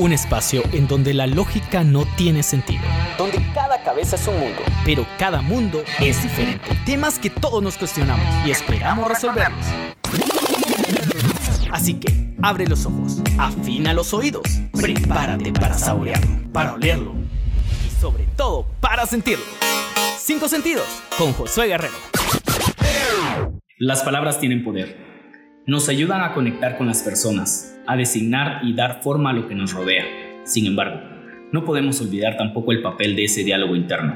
Un espacio en donde la lógica no tiene sentido. Donde cada cabeza es un mundo, pero cada mundo es diferente. Temas que todos nos cuestionamos y esperamos resolverlos. Así que abre los ojos, afina los oídos, prepárate para saborearlo, para olerlo y sobre todo para sentirlo. Cinco sentidos con Josué Guerrero. Las palabras tienen poder. Nos ayudan a conectar con las personas, a designar y dar forma a lo que nos rodea. Sin embargo, no podemos olvidar tampoco el papel de ese diálogo interno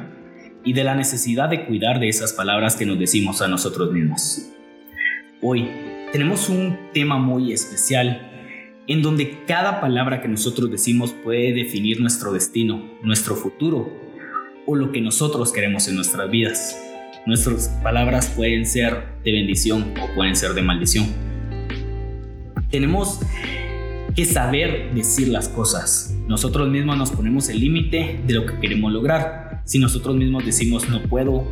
y de la necesidad de cuidar de esas palabras que nos decimos a nosotros mismos. Hoy tenemos un tema muy especial en donde cada palabra que nosotros decimos puede definir nuestro destino, nuestro futuro o lo que nosotros queremos en nuestras vidas. Nuestras palabras pueden ser de bendición o pueden ser de maldición. Tenemos que saber decir las cosas. Nosotros mismos nos ponemos el límite de lo que queremos lograr. Si nosotros mismos decimos no puedo,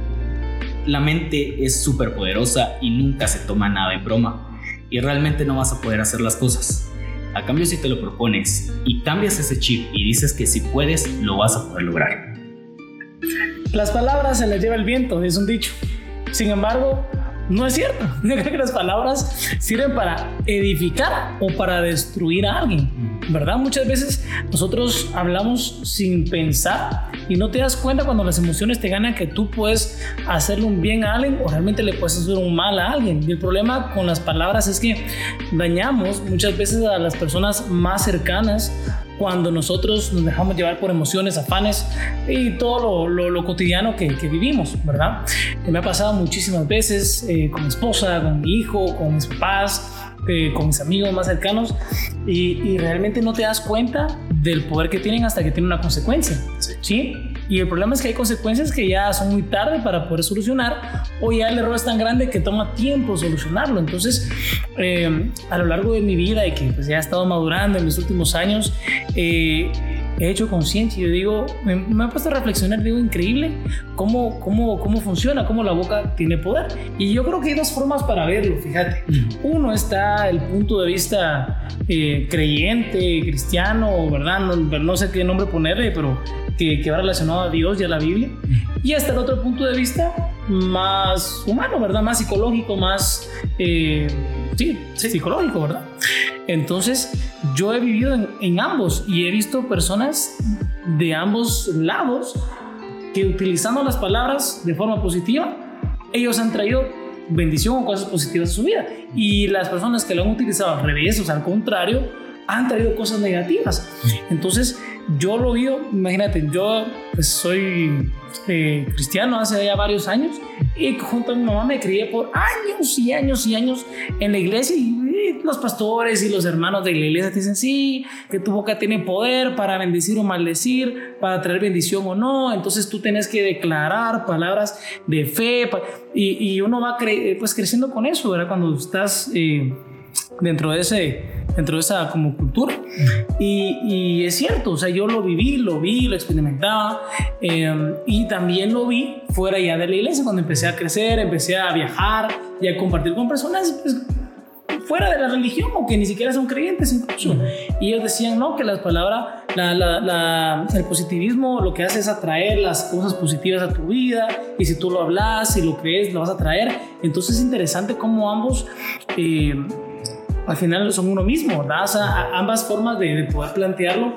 la mente es súper poderosa y nunca se toma nada en broma y realmente no vas a poder hacer las cosas. A cambio, si te lo propones y cambias ese chip y dices que si puedes, lo vas a poder lograr. Las palabras se las lleva el viento, es un dicho. Sin embargo, no es cierto. Yo creo que las palabras sirven para edificar o para destruir a alguien, ¿verdad? Muchas veces nosotros hablamos sin pensar y no te das cuenta cuando las emociones te ganan que tú puedes hacerle un bien a alguien o realmente le puedes hacer un mal a alguien. Y el problema con las palabras es que dañamos muchas veces a las personas más cercanas cuando nosotros nos dejamos llevar por emociones, afanes y todo lo, cotidiano que, vivimos, ¿verdad? Me ha pasado muchísimas veces eh, con mi esposa, con mi hijo, con mis papás, eh, con mis amigos más cercanos y, realmente no te das cuenta del poder que tienen hasta que tiene una consecuencia, ¿sí? Y el problema es que hay consecuencias que ya son muy tarde para poder solucionar o ya el error es tan grande que toma tiempo solucionarlo. Entonces, eh, a lo largo de mi vida y que pues, ya he estado madurando en los últimos años, eh, he hecho conciencia. Yo digo, me, me, ha puesto a reflexionar, digo, increíble cómo, cómo, cómo funciona, cómo la boca tiene poder. Y yo creo que hay dos formas para verlo, fíjate. Uno está el punto de vista eh, creyente, cristiano, ¿verdad? No, no, sé qué nombre ponerle, pero que, que va relacionado a Dios y a la Biblia. Y hasta el otro punto de vista más humano, ¿verdad? Más psicológico, más... Eh, sí, psicológico, ¿verdad? Entonces, yo he vivido en, ambos y he visto personas de ambos lados que utilizando las palabras de forma positiva, ellos han traído bendición o cosas positivas a su vida. Y las personas que lo han utilizado al revés, o sea, al contrario, han traído cosas negativas. Entonces, yo lo vi, imagínate, yo pues, soy eh, cristiano hace ya varios años y junto a mi mamá me crié por años y años y años en la iglesia y, los pastores y los hermanos de la iglesia te dicen sí, que tu boca tiene poder para bendecir o maldecir, para traer bendición o no, entonces tú tienes que declarar palabras de fe y, uno va pues creciendo con eso, ¿verdad? Cuando estás eh, dentro de ese dentro de esa como cultura. Y, es cierto, o sea, yo lo viví, lo vi, lo experimentaba em, y también lo vi fuera ya de la iglesia, cuando empecé a crecer, empecé a viajar y a compartir con personas pues, fuera de la religión o que ni siquiera son creyentes incluso. Y ellos decían, no, que las palabras, la, el positivismo lo que hace es atraer las cosas positivas a tu vida y si tú lo hablas, y lo crees, lo vas a traer. Entonces es interesante cómo ambos... Eh, al final son uno mismo, ¿verdad? O sea, ambas formas de, poder plantearlo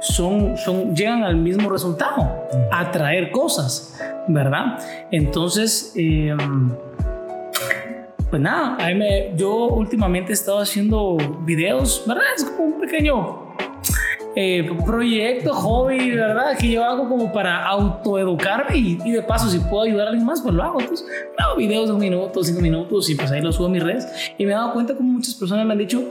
son, son, llegan al mismo resultado, atraer cosas, ¿verdad? Entonces, em, pues nada, me, yo últimamente he estado haciendo videos, ¿verdad? Es como un pequeño eh, proyecto, hobby, ¿verdad? Que yo hago como para autoeducarme y, y, de paso, si puedo ayudar a alguien más, pues lo hago. Entonces, hago videos de un minuto, cinco minutos y pues ahí los subo a mis redes. Y me he dado cuenta como muchas personas me han dicho,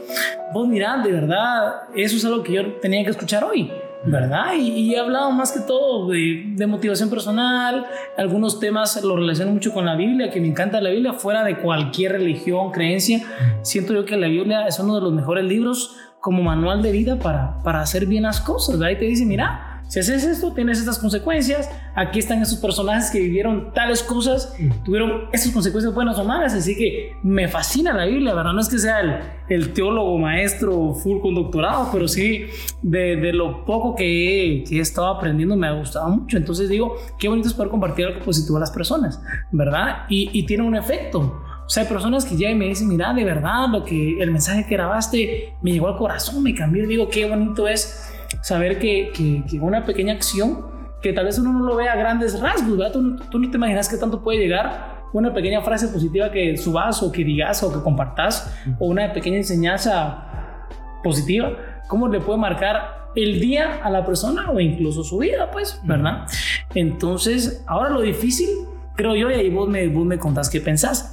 vos mira, de verdad, eso es algo que yo tenía que escuchar hoy. ¿verdad? Y, he hablado más que todo de, de, motivación personal, algunos temas lo relaciono mucho con la Biblia, que me encanta la Biblia, fuera de cualquier religión, creencia. Siento yo que la Biblia es uno de los mejores libros como manual de vida para, para hacer bien las cosas. Ahí te dice, mira, si haces esto, tienes estas consecuencias, aquí están esos personajes que vivieron tales cosas, tuvieron esas consecuencias buenas o malas, así que me fascina la Biblia, ¿verdad? No es que sea el, el teólogo maestro full con doctorado, pero sí de, de lo poco que he, que he estado aprendiendo me ha gustado mucho, entonces digo, qué bonito es poder compartir algo positivo a las personas, ¿verdad? Y, y tiene un efecto. O sea, hay personas que ya me dicen, mira, de verdad, lo que el mensaje que grabaste me llegó al corazón, me cambió. Digo, qué bonito es saber que, que, una pequeña acción, que tal vez uno no lo vea a grandes rasgos, ¿verdad? Tú, tú, no te imaginas que tanto puede llegar una pequeña frase positiva que subas o que digas o que compartas, o una pequeña enseñanza positiva, cómo le puede marcar el día a la persona o incluso su vida, pues, ¿verdad? Entonces, ahora lo difícil creo yo, y ahí vos me, vos me contás qué pensás,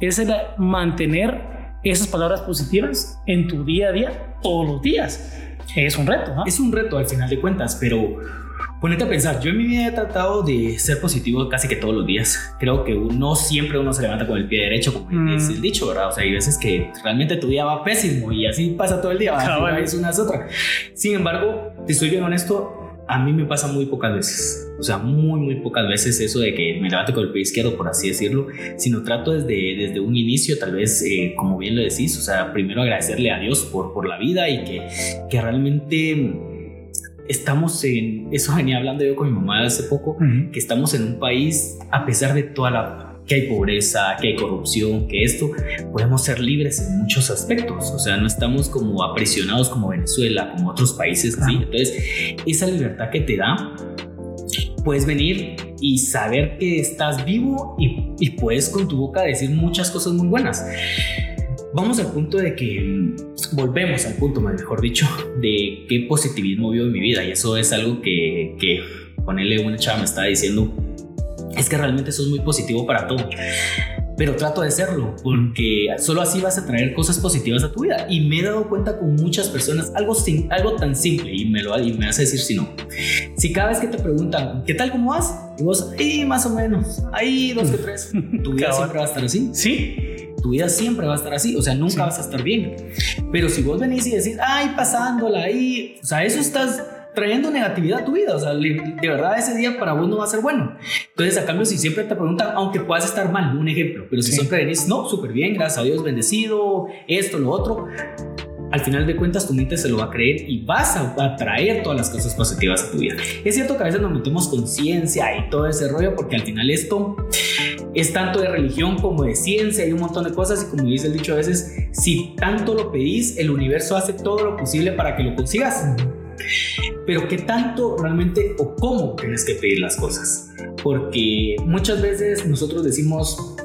es el mantener esas palabras positivas en tu día a día, todos los días. Es un reto, Es un reto al final de cuentas, pero ponete a pensar, yo en mi vida he tratado de ser positivo casi que todos los días. Creo que no siempre uno se levanta con el pie derecho, como mm. es el dicho, ¿verdad? O sea, hay veces que realmente tu día va pésimo y así pasa todo el día, es una otra. Sin embargo, te estoy bien honesto, a mí me pasa muy pocas veces, o sea, muy, muy pocas veces eso de que me levante con el pie izquierdo, por así decirlo, sino trato desde, desde un inicio, tal vez, eh, como bien lo decís, o sea, primero agradecerle a Dios por, por la vida y que, que realmente estamos en, eso venía hablando yo con mi mamá hace poco, que estamos en un país, a pesar de toda la que hay pobreza, que hay corrupción, que esto, podemos ser libres en muchos aspectos. O sea, no estamos como aprisionados como Venezuela, como otros países. Entonces, esa libertad que te da, puedes venir y saber que estás vivo y, y puedes con tu boca decir muchas cosas muy buenas. Vamos al punto de que volvemos al punto, mejor dicho, de qué positivismo vio en mi vida. Y eso es algo que, que ponerle una chava me estaba diciendo es que realmente eso es muy positivo para todo. Pero trato de hacerlo porque solo así vas a traer cosas positivas a tu vida. Y me he dado cuenta con muchas personas, algo, sin, algo tan simple, y me lo y me hace decir si no. Si cada vez que te preguntan, ¿qué tal, cómo vas? Y vos, ahí más o menos, ahí dos que tres. Tu vida siempre va a estar así. Sí tu vida siempre va a estar así, o sea, nunca vas a estar bien. Pero si vos venís y decís, ay, pasándola ahí, o sea, eso estás trayendo negatividad a tu vida. O sea, de verdad ese día para vos no va a ser bueno. Entonces, a cambio, si siempre te preguntan, aunque puedas estar mal, un ejemplo, pero si siempre venís, no, súper bien, gracias a Dios, bendecido, esto, lo otro, al final de cuentas tu mente se lo va a creer y vas a atraer todas las cosas positivas a tu vida. Es cierto que a veces nos metemos conciencia y todo ese rollo porque al final esto es tanto de religión como de ciencia, hay un montón de cosas y como dice el dicho a veces, si tanto lo pedís, el universo hace todo lo posible para que lo consigas pero qué tanto realmente o cómo tienes que pedir las cosas. Porque muchas veces nosotros decimos,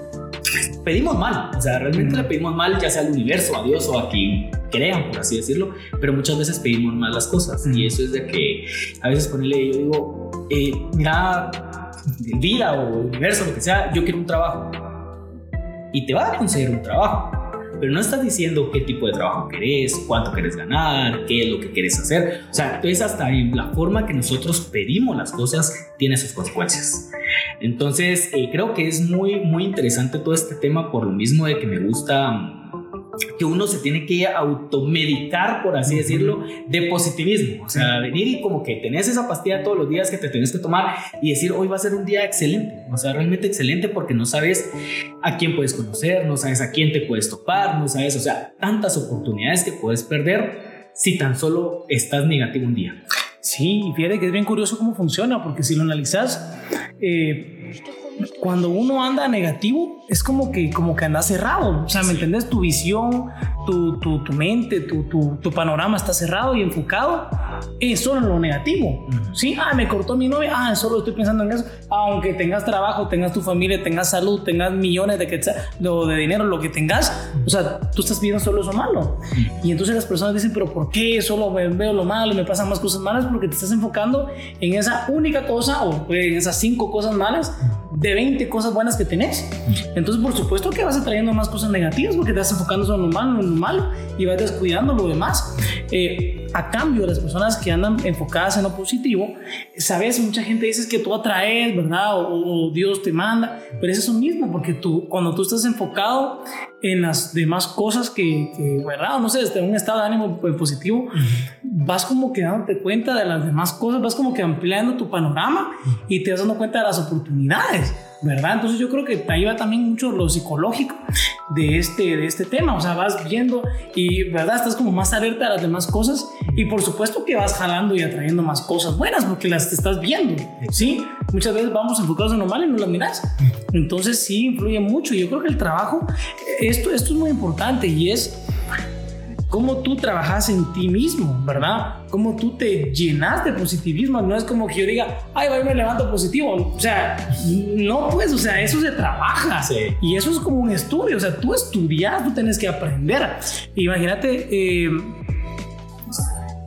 pedimos mal, o sea, realmente le pedimos mal ya sea al universo, a Dios o a quien crean, por así decirlo, pero muchas veces pedimos mal las cosas. Y eso es de que a veces ponerle, yo digo, eh, mira, vida o universo, lo que sea, yo quiero un trabajo y te va a conseguir un trabajo pero no estás diciendo qué tipo de trabajo querés, cuánto querés ganar, qué es lo que querés hacer. O sea, entonces hasta en la forma que nosotros pedimos las cosas tiene sus consecuencias. Entonces, eh, creo que es muy, muy interesante todo este tema por lo mismo de que me gusta que uno se tiene que automedicar, por así decirlo, de positivismo. O sea, venir y como que tenés esa pastilla todos los días que te tenés que tomar y decir, hoy va a ser un día excelente. O sea, realmente excelente porque no sabes a quién puedes conocer, no sabes a quién te puedes topar, no sabes, o sea, tantas oportunidades que puedes perder si tan solo estás negativo un día. Sí, y fíjate que es bien curioso cómo funciona, porque si lo analizas, eh, cuando uno anda negativo, es como que, como que anda cerrado. O sea, ¿me entendés? Tu visión, tu, tu, tu mente, tu, tu, panorama está cerrado y enfocado es solo en lo negativo. Sí, ah, me cortó mi novia, ah, solo estoy pensando en eso. Aunque tengas trabajo, tengas tu familia, tengas salud, tengas millones de, de dinero, lo que tengas, o sea, tú estás viendo solo eso malo. Y entonces las personas dicen, pero ¿por qué solo veo lo malo y me pasan más cosas malas? Porque te estás enfocando en esa única cosa o en esas cinco cosas malas de 20 cosas buenas que tenés. Entonces, por supuesto que vas atrayendo más cosas negativas porque te estás enfocando en lo malo, en lo malo y vas descuidando lo demás. Eh, a cambio, las personas que andan enfocadas en lo positivo, sabes, mucha gente dice que tú atraes, ¿verdad? O, Dios te manda, pero es eso mismo, porque tú, cuando tú estás enfocado en las demás cosas que, que ¿verdad? No sé, desde un estado de ánimo positivo, vas como que dándote cuenta de las demás cosas, vas como que ampliando tu panorama y te vas dando cuenta de las oportunidades. ¿Verdad? Entonces yo creo que te ayuda también mucho lo psicológico de este, de este tema, o sea, vas viendo y, ¿verdad? Estás como más alerta a las demás cosas y por supuesto que vas jalando y atrayendo más cosas buenas porque las estás viendo, ¿sí? Muchas veces vamos enfocados en lo malo y no las miras. Entonces sí, influye mucho. Yo creo que el trabajo, esto, esto es muy importante y es cómo tú trabajas en ti mismo, ¿verdad? Cómo tú te llenas de positivismo. No es como que yo diga, ay, voy, me levanto positivo. O sea, no, pues, o sea, eso se trabaja. Sí. Y eso es como un estudio. O sea, tú estudias, tú tienes que aprender. Imagínate, eh,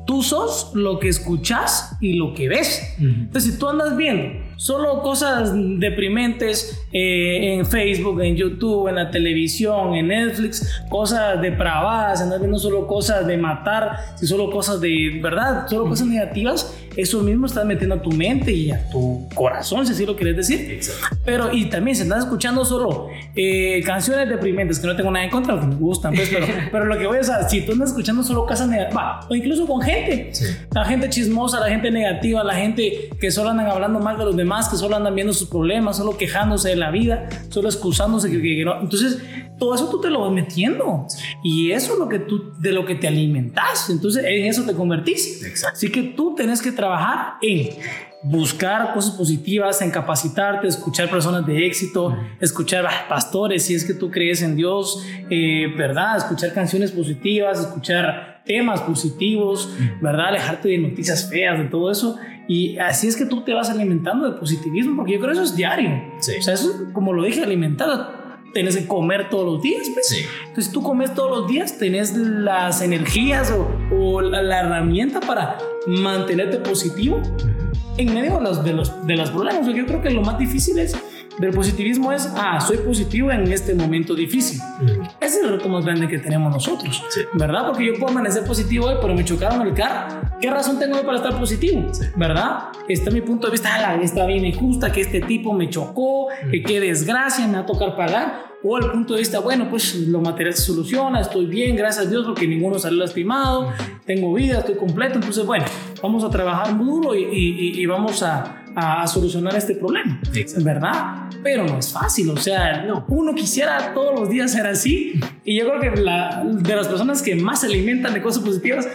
tú sos lo que escuchas y lo que ves. Entonces, si tú andas viendo solo cosas deprimentes eh, en Facebook, en YouTube, en la televisión, en Netflix, cosas depravadas, andas viendo solo cosas de matar, solo cosas de verdad, solo cosas negativas, eso mismo estás metiendo a tu mente y a tu corazón, si así lo quieres decir. Exacto. Pero, y también si estás escuchando solo eh, canciones deprimentes, que no tengo nada en contra, que me gustan, pues, pero, pero lo que voy a decir, si tú andas escuchando solo cosas negativas, o incluso con gente, la gente chismosa, la gente negativa, la gente que solo andan hablando mal de los demás, que solo andan viendo sus problemas, solo quejándose de la vida, solo excusándose que, que no. Entonces, todo eso tú te lo vas metiendo. Y eso es lo que tú, de lo que te alimentas. Entonces, en eso te convertís. Exacto. Así que tú tenés que trabajar en buscar cosas positivas, en capacitarte, escuchar personas de éxito, escuchar pastores, si es que tú crees en Dios, eh, ¿verdad? Escuchar canciones positivas, escuchar temas positivos, ¿verdad? Alejarte de noticias feas, de todo eso. Y así es que tú te vas alimentando de positivismo, porque yo creo que eso es diario. O sea, eso, como lo dije, alimentado tenés que comer todos los días. Pues. Sí. Entonces, tú comes todos los días, tenés las energías o, la, herramienta para mantenerte positivo en medio de los, de los, de los problemas. Yo creo que lo más difícil es del positivismo es, ah, soy positivo en este momento difícil. Ese es el reto más grande que tenemos nosotros, ¿verdad? Porque yo puedo amanecer positivo hoy, pero me chocaron el carro. ¿Qué razón tengo para estar positivo? ¿Verdad? Está mi punto de vista, ah, está bien injusta, que este tipo me chocó, que qué desgracia, me va a tocar pagar. O el punto de vista, bueno, pues lo material se soluciona, estoy bien, gracias a Dios, porque ninguno salió lastimado, tengo vida, estoy completo. Entonces, bueno, vamos a trabajar duro y, y vamos a, a, solucionar este problema, ¿verdad? Pero no es fácil, o sea, no, uno quisiera todos los días ser así y yo creo que la, de las personas que más se alimentan de cosas positivas,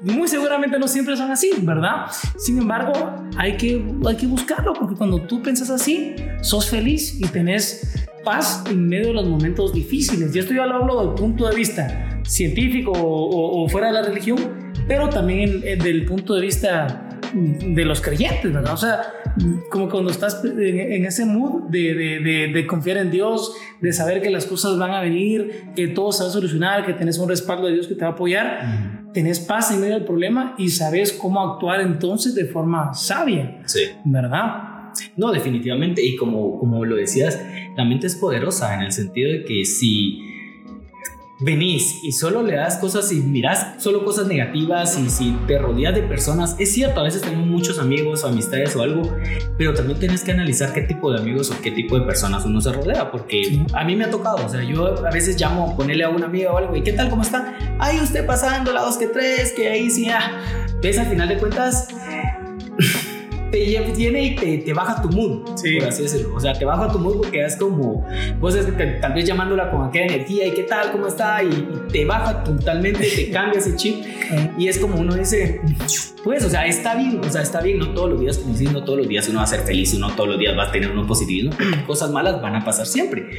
muy seguramente no siempre son así, ¿verdad? Sin embargo, hay que, hay que buscarlo porque cuando tú piensas así, sos feliz y tenés paz en medio de los momentos difíciles. Y esto ya lo hablo del punto de vista científico o, fuera de la religión, pero también del punto de vista de los creyentes, ¿verdad? O sea, como cuando estás en, ese mood de, de, de, confiar en Dios, de saber que las cosas van a venir, que todo se va a solucionar, que tenés un respaldo de Dios que te va a apoyar, tenés paz en medio del problema y sabes cómo actuar entonces de forma sabia, sí. ¿verdad? No, definitivamente, y como, como lo decías, la mente es poderosa en el sentido de que si venís y solo le das cosas y mirás solo cosas negativas y si te rodeas de personas, es cierto, a veces tenemos muchos amigos o amistades o algo, pero también tienes que analizar qué tipo de amigos o qué tipo de personas uno se rodea, porque a mí me ha tocado, o sea, yo a veces llamo a ponerle a una amiga o algo, ¿y qué tal, cómo está? Ay, usted pasando la dos que tres, que ahí sí, ah. Ves, al final de cuentas te viene y te, te, baja tu mood, sí. por así decirlo. O sea, te baja tu mood porque es como, vos es, tal vez llamándola con aquella energía y qué tal, cómo está, y, te baja totalmente, te cambia ese chip. y es como uno dice, pues, o sea, está bien, o sea, está bien, no todos los días, como no todos los días uno va a ser feliz, no todos los días va a tener uno positivismo, cosas malas van a pasar siempre.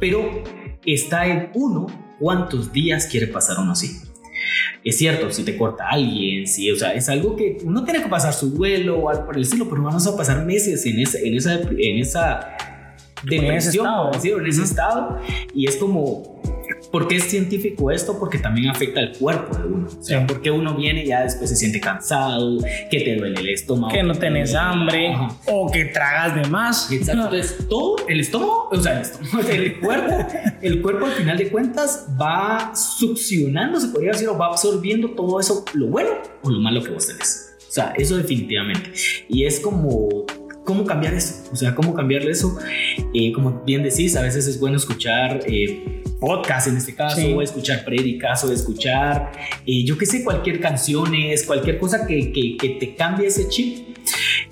Pero está en uno cuántos días quiere pasar uno así. Es cierto, si te corta alguien, si, o sea, es algo que uno tiene que pasar su vuelo o algo por el estilo, pero vamos a pasar meses en esa, en esa, en esa depresión, en ese estado, en ese estado y es como ¿Por qué es científico esto? Porque también afecta al cuerpo de uno. O sea, porque uno viene y ya después se siente cansado, que te duele el estómago. Que no tenés hambre o que tragas de más. Exacto. Entonces, todo el estómago, o sea, el, estómago, el cuerpo, el cuerpo al final de cuentas va succionando, se podría decir, o va absorbiendo todo eso, lo bueno o lo malo que vos tenés. O sea, eso definitivamente. Y es como ¿Cómo cambiar eso? O sea, ¿cómo cambiarle eso? Eh, como bien decís, a veces es bueno escuchar eh, podcast en este caso, o escuchar prédicas, o escuchar, eh, yo qué sé, cualquier canciones, cualquier cosa que, que, que te cambie ese chip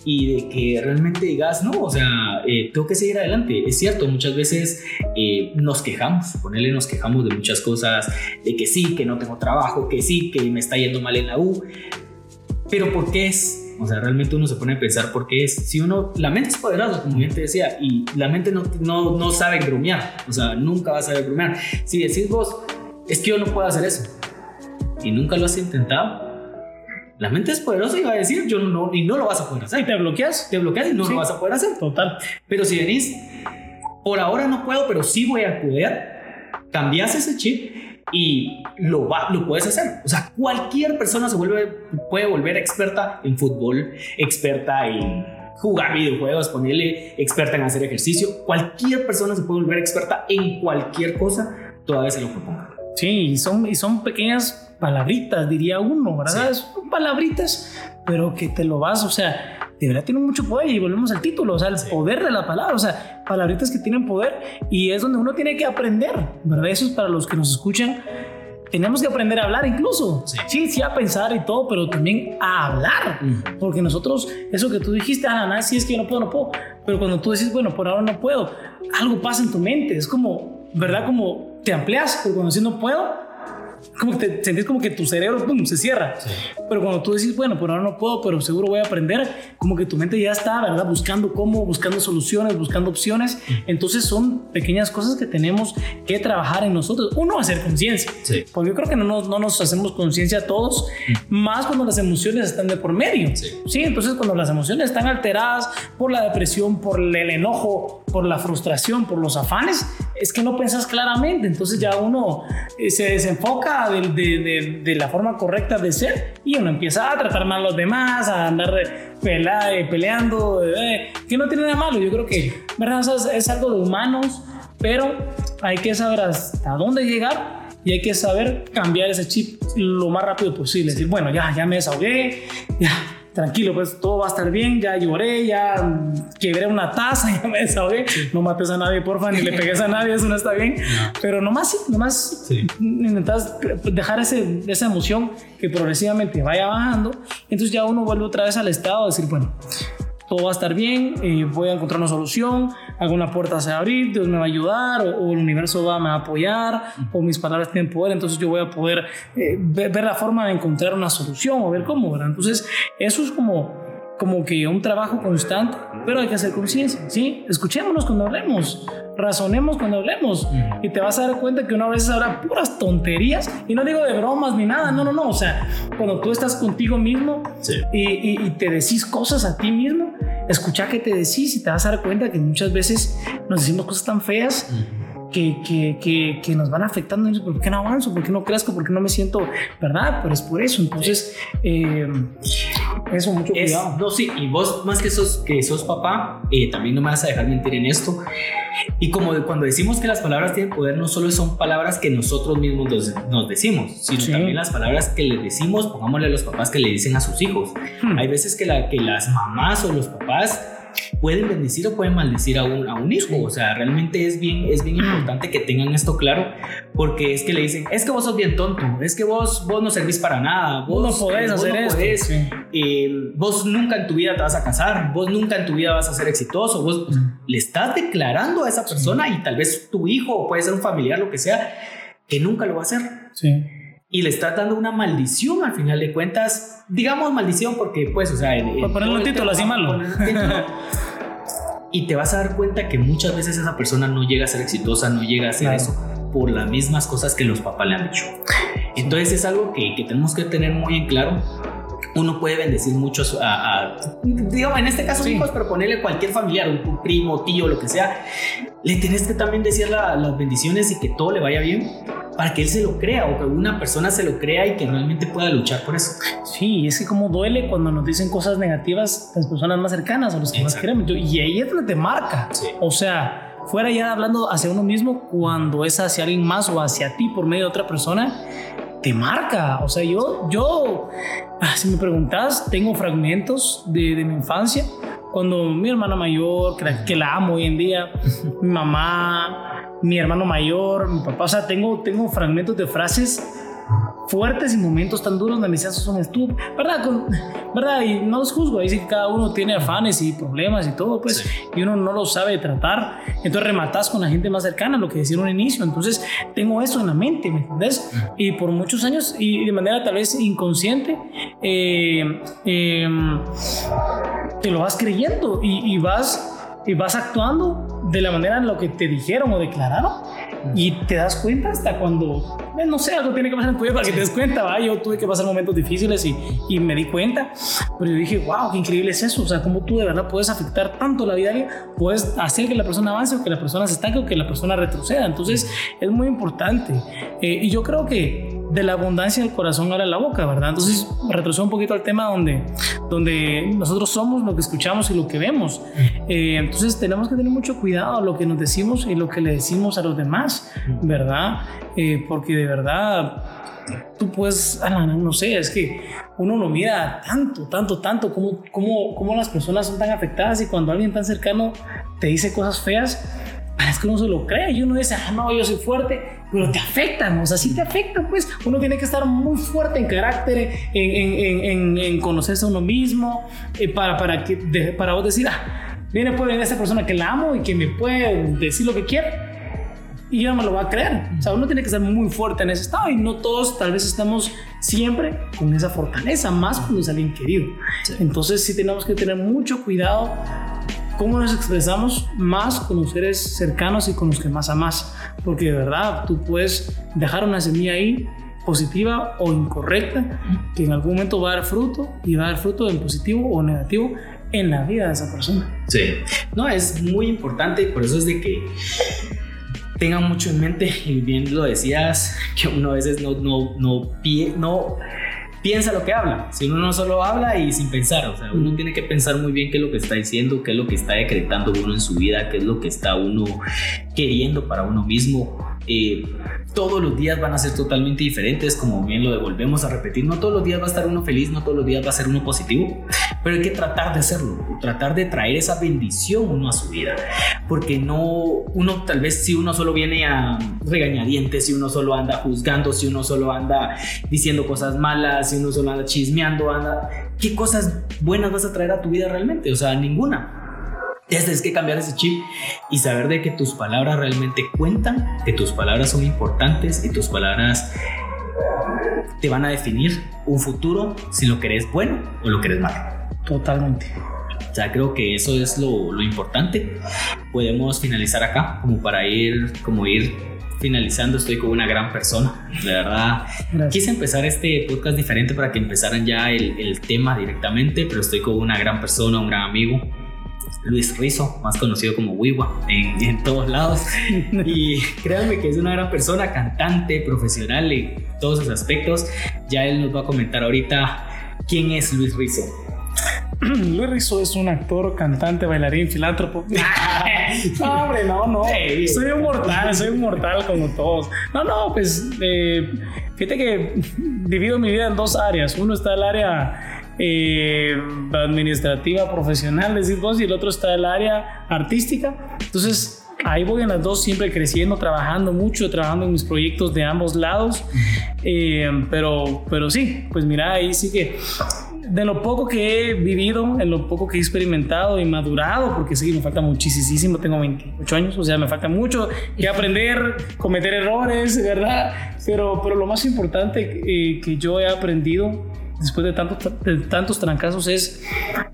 y de que realmente digas, no, o sea, eh, tengo que seguir adelante. Es cierto, muchas veces eh, nos quejamos, ponerle nos quejamos de muchas cosas, de que sí, que no tengo trabajo, que sí, que me está yendo mal en la U, pero ¿por qué es? O sea, realmente uno se pone a pensar por qué es. Si uno, la mente es poderosa, como bien te decía, y la mente no, no, no sabe bromear, o sea, nunca va a saber bromear. Si decís vos, es que yo no puedo hacer eso, y nunca lo has intentado, la mente es poderosa y va a decir, yo no, y no lo vas a poder hacer. Y te bloqueas. Te bloqueas y no lo vas a poder hacer. Total. Pero si venís, por ahora no puedo, pero sí voy a poder, cambias ese chip y lo, va, lo puedes hacer. O sea, cualquier persona se vuelve, puede volver experta en fútbol, experta en jugar videojuegos, ponerle experta en hacer ejercicio. Cualquier persona se puede volver experta en cualquier cosa, todavía se lo proponga. Sí, y son, y son pequeñas palabritas, diría uno, ¿verdad? Son palabritas, pero que te lo vas, o sea, de verdad tiene mucho poder y volvemos al título, o sea, el poder de la palabra, o sea, palabritas que tienen poder y es donde uno tiene que aprender, ¿verdad? Eso es para los que nos escuchan. Tenemos que aprender a hablar incluso. Sí, sí, a pensar y todo, pero también a hablar. Porque nosotros, eso que tú dijiste, ah, nada, sí es que yo no puedo, no puedo. Pero cuando tú decís, bueno, por ahora no puedo, algo pasa en tu mente. Es como, ¿verdad? Como te amplias, porque cuando decís no puedo, como te sentís como que tu cerebro pum, se cierra. Pero cuando tú decís, bueno, por ahora no puedo, pero seguro voy a aprender, como que tu mente ya está, ¿verdad? Buscando cómo, buscando soluciones, buscando opciones. Entonces son pequeñas cosas que tenemos que trabajar en nosotros. Uno, hacer conciencia. Porque yo creo que no nos, no nos hacemos conciencia todos, más cuando las emociones están de por medio. Sí. Entonces cuando las emociones están alteradas por la depresión, por el enojo, por la frustración, por los afanes, es que no pensás claramente. Entonces ya uno eh, se desenfoca de, de, la forma correcta de ser y uno empieza a tratar mal a los demás, a andar eh, peleando, eh, que no tiene nada malo. Yo creo que ¿verdad? es algo de humanos, pero hay que saber hasta dónde llegar y hay que saber cambiar ese chip lo más rápido posible. Decir, bueno, ya, ya me desahogué, ya tranquilo, pues todo va a estar bien, ya lloré, ya quebré una taza, ya me desahogué, no mates a nadie, porfa, ni le pegues a nadie, eso no está bien, pero nomás sí, nomás sí. intentas dejar ese, esa emoción que progresivamente vaya bajando, entonces ya uno vuelve otra vez al estado de decir, bueno, todo va a estar bien, eh, voy a encontrar una solución, alguna puerta se va a abrir, Dios me va a ayudar, o, el universo va, me va a apoyar, o mis palabras tienen poder, entonces yo voy a poder eh, ver, la forma de encontrar una solución o ver cómo, ¿verdad? Entonces, eso es como, como que un trabajo constante, pero hay que hacer conciencia, ¿sí? Escuchémonos cuando hablemos, razonemos cuando hablemos, y te vas a dar cuenta que una vez habla puras tonterías, y no digo de bromas ni nada, no, no, no, o sea, cuando tú estás contigo mismo y, y te decís cosas a ti mismo, escucha qué te decís y te vas a dar cuenta que muchas veces nos decimos cosas tan feas. Que, que, que, nos van afectando. ¿Por qué no avanzo? ¿Por qué no crezco? ¿Por qué no me siento verdad? Pero es por eso. Entonces, eh, eso, mucho cuidado. no, sí, y vos, más que sos, que sos papá, eh, también no me vas a dejar mentir en esto. Y como cuando decimos que las palabras tienen poder, no solo son palabras que nosotros mismos nos, decimos, sino también las palabras que le decimos, pongámosle a los papás que le dicen a sus hijos. Hmm. Hay veces que, la, que las mamás o los papás pueden bendecir o pueden maldecir a un, a un hijo. O sea, realmente es bien, es bien importante que tengan esto claro, porque es que le dicen, es que vos sos bien tonto, es que vos, vos no servís para nada, vos, no podés hacer esto. Eh, vos nunca en tu vida te vas a casar, vos nunca en tu vida vas a ser exitoso, vos le estás declarando a esa persona y tal vez tu hijo o puede ser un familiar, lo que sea, que nunca lo va a hacer. Sí y le estás dando una maldición al final de cuentas. Digamos maldición porque, pues, o sea, ponerle un título así malo. y te vas a dar cuenta que muchas veces esa persona no llega a ser exitosa, no llega a ser eso por las mismas cosas que los papás le han dicho. Entonces es algo que, que tenemos que tener muy en claro. Uno puede bendecir mucho a, digamos, en este caso hijos, pero ponerle cualquier familiar, un, primo, tío, lo que sea, le tienes que también decir las bendiciones y que todo le vaya bien para que él se lo crea o que una persona se lo crea y que realmente pueda luchar por eso. Sí, es que como duele cuando nos dicen cosas negativas las personas más cercanas o los que más queremos. Y ahí es donde te marca. O sea, fuera ya hablando hacia uno mismo, cuando es hacia alguien más o hacia ti por medio de otra persona, te marca. O sea, yo, yo, ah, si me preguntas, tengo fragmentos de, de mi infancia. Cuando mi hermana mayor, que la, que la amo hoy en día, mi mamá, mi hermano mayor, mi papá, o sea, tengo, tengo fragmentos de frases fuertes y momentos tan duros donde me decían, son estúpidos, ¿verdad? ¿verdad? Y no los juzgo, ahí sí que cada uno tiene afanes y problemas y todo, pues, y uno no lo sabe tratar, entonces rematas con la gente más cercana, lo que decía en un inicio, entonces tengo eso en la mente, ¿me entendés? Y por muchos años, y de manera tal vez inconsciente, eh, em, te lo vas creyendo y, y vas y vas actuando de la manera en lo que te dijeron o declararon y te das cuenta hasta cuando, no sé, algo tiene que pasar en tu vida para que te des cuenta, ¿va? Yo tuve que pasar momentos difíciles y, y, me di cuenta, pero yo dije, wow, qué increíble es eso, o sea, cómo tú de verdad puedes afectar tanto la vida de alguien, puedes hacer que la persona avance o que la persona se estanque o que la persona retroceda, entonces es muy importante eh, y yo creo que de la abundancia del corazón habla la boca, ¿verdad? Entonces, retrocedo un poquito al tema donde, donde nosotros somos lo que escuchamos y lo que vemos. Eh, entonces, tenemos que tener mucho cuidado lo que nos decimos y lo que le decimos a los demás, ¿verdad? Eh, porque de verdad, tú puedes, no sé, es que uno lo mira tanto, tanto, tanto, como, como, como las personas son tan afectadas y cuando alguien tan cercano te dice cosas feas, es que uno se lo cree y uno dice, ah, no, yo soy fuerte, pero te afectan, o sea, sí te afectan, pues uno tiene que estar muy fuerte en carácter, en, en, en, conocerse a uno mismo, eh, para, para, que, para vos decir, ah, viene pues esta persona que la amo y que me puede decir lo que quiere. Y yo no me lo voy a creer. O sea, uno tiene que estar muy fuerte en ese estado y no todos tal vez estamos siempre con esa fortaleza, más cuando es alguien querido. Entonces sí tenemos que tener mucho cuidado cómo nos expresamos más con los seres cercanos y con los que más amas. Porque de verdad, tú puedes dejar una semilla ahí positiva o incorrecta que en algún momento va a dar fruto y va a dar fruto en positivo o negativo en la vida de esa persona. Sí, no, es muy importante y por eso es de que tengan mucho en mente y bien lo decías que uno a veces no, no, no, no piensa lo que habla. Si uno no solo habla y sin pensar, o sea, uno tiene que pensar muy bien qué es lo que está diciendo, qué es lo que está decretando uno en su vida, qué es lo que está uno queriendo para uno mismo. Eh, todos los días van a ser totalmente diferentes, como bien lo devolvemos a repetir. No todos los días va a estar uno feliz, no todos los días va a ser uno positivo, pero hay que tratar de hacerlo, tratar de traer esa bendición uno a su vida, porque no, uno tal vez si uno solo viene a regañadientes, si uno solo anda juzgando, si uno solo anda diciendo cosas malas, si uno solo anda chismeando, anda, ¿qué cosas buenas vas a traer a tu vida realmente? O sea, ninguna. Tienes que cambiar ese chip y saber de que tus palabras realmente cuentan, que tus palabras son importantes y tus palabras te van a definir un futuro si lo querés bueno o lo querés malo. Totalmente. O sea, creo que eso es lo, lo importante. Podemos finalizar acá como para ir, como ir finalizando, estoy con una gran persona. De verdad, quise empezar este podcast diferente para que empezaran ya el, el, tema directamente, pero estoy con una gran persona, un gran amigo, Luis Rizo, más conocido como Wiwa en, en, todos lados. Y créanme que es una gran persona, cantante, profesional en todos sus aspectos. Ya él nos va a comentar ahorita quién es Luis Rizo. Luis Rizzo es un actor, cantante, bailarín, filántropo. no, hombre, no, no. Soy un mortal, soy un mortal como todos. No, no, pues eh, fíjate que divido mi vida en dos áreas. Uno está el área eh, administrativa, profesional, decís vos, y el otro está el área artística. Entonces, ahí voy en las dos, siempre creciendo, trabajando mucho, trabajando en mis proyectos de ambos lados. Eh, pero, pero sí, pues mira, ahí sí que de lo poco que he vivido, en lo poco que he experimentado y madurado, porque sí, me falta muchísimo, tengo 28 años, o sea, me falta mucho que aprender, cometer errores, ¿verdad? Pero, pero lo más importante eh, que yo he aprendido después de, tantos trancazos es,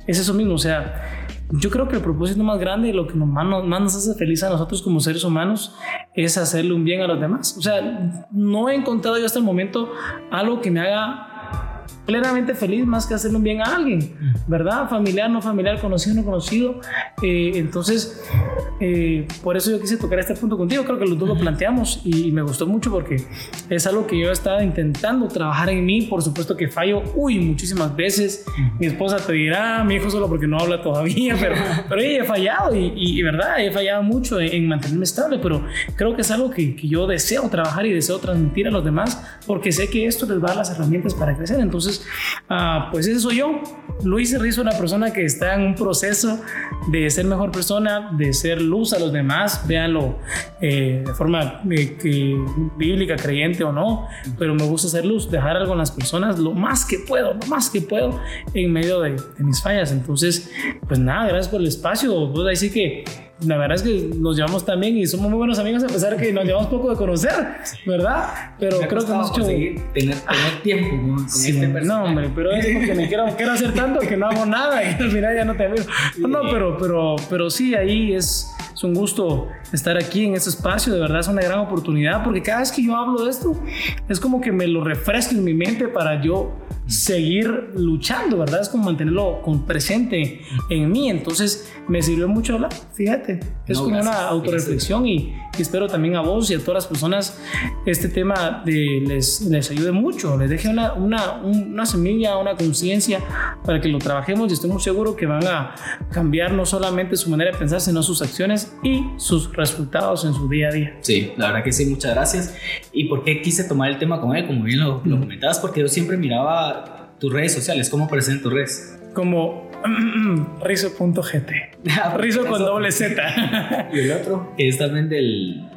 es eso mismo, o sea, yo creo que el propósito más grande lo que nos, más nos hace feliz a nosotros como seres humanos es hacerle un bien a los demás. O sea, no he encontrado yo hasta el momento algo que me haga plenamente feliz más que hacerle un bien a alguien, ¿verdad? Familiar, no familiar, conocido, no conocido. Eh, entonces, eh, por eso yo quise tocar este punto contigo. Creo que los dos lo planteamos y, me gustó mucho porque es algo que yo he estado intentando trabajar en mí. Por supuesto que fallo, uy, muchísimas veces. Mi esposa te dirá, mi hijo solo porque no habla todavía, pero, pero he fallado y, y, verdad, he fallado mucho en, mantenerme estable, pero creo que es algo que, que yo deseo trabajar y deseo transmitir a los demás porque sé que esto les va a dar las herramientas para crecer. Entonces, Ah, pues eso soy yo. Luis Rizo, una persona que está en un proceso de ser mejor persona, de ser luz a los demás, véanlo eh, de forma eh, bíblica, creyente o no, pero me gusta ser luz, dejar algo en las personas lo más que puedo, lo más que puedo en medio de, de mis fallas. Entonces, pues nada, gracias por el espacio. Pues ahí sí que la verdad es que nos llevamos también y somos muy buenos amigos a pesar de que nos llevamos poco de conocer, ¿verdad? Pero creo que hemos hecho... Tener, tener tiempo con, este No, hombre, pero es porque me quiero, quiero, hacer tanto que no hago nada y al final ya no te veo. No, pero, pero, pero sí, ahí es, es un gusto estar aquí en este espacio, de verdad es una gran oportunidad porque cada vez que yo hablo de esto es como que me lo refresco en mi mente para yo seguir luchando, ¿verdad? Es como mantenerlo con presente en mí. Entonces me sirvió mucho hablar, fíjate. Es como una autorreflexión y, espero también a vos y a todas las personas este tema de, les, les ayude mucho, les deje una, una, una semilla, una conciencia para que lo trabajemos y estoy muy seguro que van a cambiar no solamente su manera de pensar, sino sus acciones y sus resultados en su día a día. Sí, la verdad que sí, muchas gracias. ¿Y por qué quise tomar el tema con él? Como bien lo, lo comentabas, porque yo siempre miraba tus redes sociales, ¿cómo aparecen en tus redes? Como rizo.gt. Rizo con doble Z. y el otro, que es también del.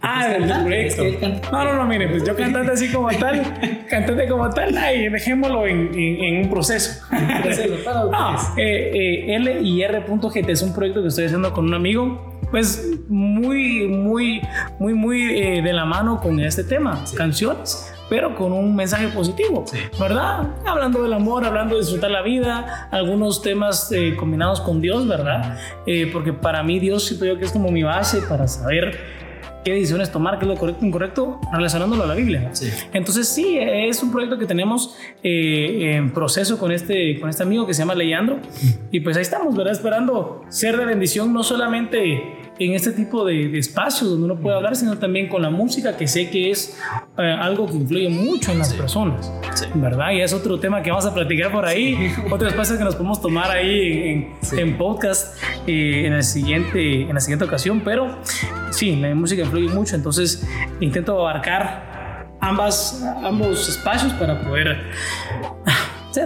Ah, del proyecto. No, no, no, mire, pues yo cantante así como tal, cantante como tal, ay, dejémoslo en, en, un proceso. no, eh, eh, L y R.gt es un proyecto que estoy haciendo con un amigo, pues muy, muy, muy, muy eh, de la mano con este tema, canciones pero con un mensaje positivo, ¿verdad? Hablando del amor, hablando de disfrutar la vida, algunos temas eh, combinados con Dios, ¿verdad? Eh, porque para mí Dios siento yo que es como mi base para saber qué decisiones tomar, qué es lo correcto o incorrecto, relacionándolo a la Biblia. Entonces sí, es un proyecto que tenemos eh, en proceso con este, con este amigo que se llama Leyandro y pues ahí estamos, ¿verdad? Esperando ser de bendición no solamente en este tipo de, espacios donde uno puede hablar, sino también con la música, que sé que es eh, algo que influye mucho en las personas, ¿verdad? Y es otro tema que vamos a platicar por ahí, otro espacio que nos podemos tomar ahí en, podcast eh, en, el siguiente, en la siguiente ocasión, pero sí, la música influye mucho, entonces intento abarcar ambas, ambos espacios para poder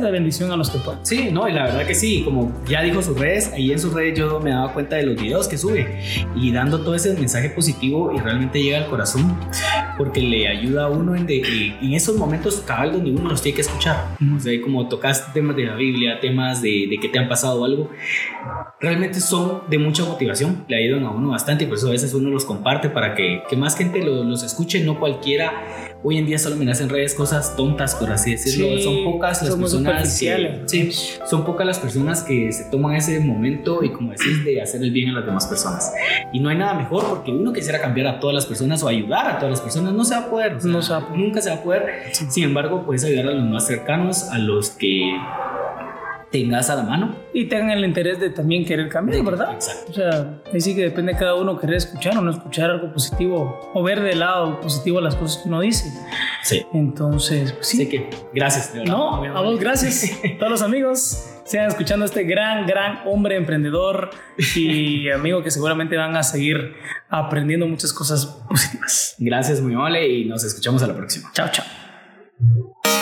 de bendición a los que pueden. Sí, no, y la verdad que sí, como ya dijo sus redes, ahí en sus redes yo me daba cuenta de los videos que sube y dando todo ese mensaje positivo y realmente llega al corazón porque le ayuda a uno en, en esos momentos cabal donde uno los tiene que escuchar. O sea, como tocas temas de la Biblia, temas de, de que te han pasado algo, realmente son de mucha motivación, le ayudan a uno bastante y por eso a veces uno los comparte para que, que más gente los, los escuche, no cualquiera hoy en día solo miras en redes cosas tontas, por así decirlo. son pocas las personas que, sí, son pocas las personas que se toman ese momento y como decís de hacer el bien a las demás personas. Y no hay nada mejor porque uno quisiera cambiar a todas las personas o ayudar a todas las personas, no se va a poder, no se va a poder. nunca se va a poder. Sin embargo, puedes ayudar a los más cercanos, a los que tengas a la mano. Y tengan el interés de también querer cambiar, ¿verdad? Exacto. O sea, ahí sí que depende de cada uno querer escuchar o no escuchar algo positivo o ver de lado positivo las cosas que uno dice. Sí. Entonces, pues sí. Así que, gracias. no, a vos gracias. Todos los amigos sean escuchando a este gran, gran hombre emprendedor y amigo que seguramente van a seguir aprendiendo muchas cosas positivas. Gracias, muy amable, y nos escuchamos a la próxima. Chao, chao.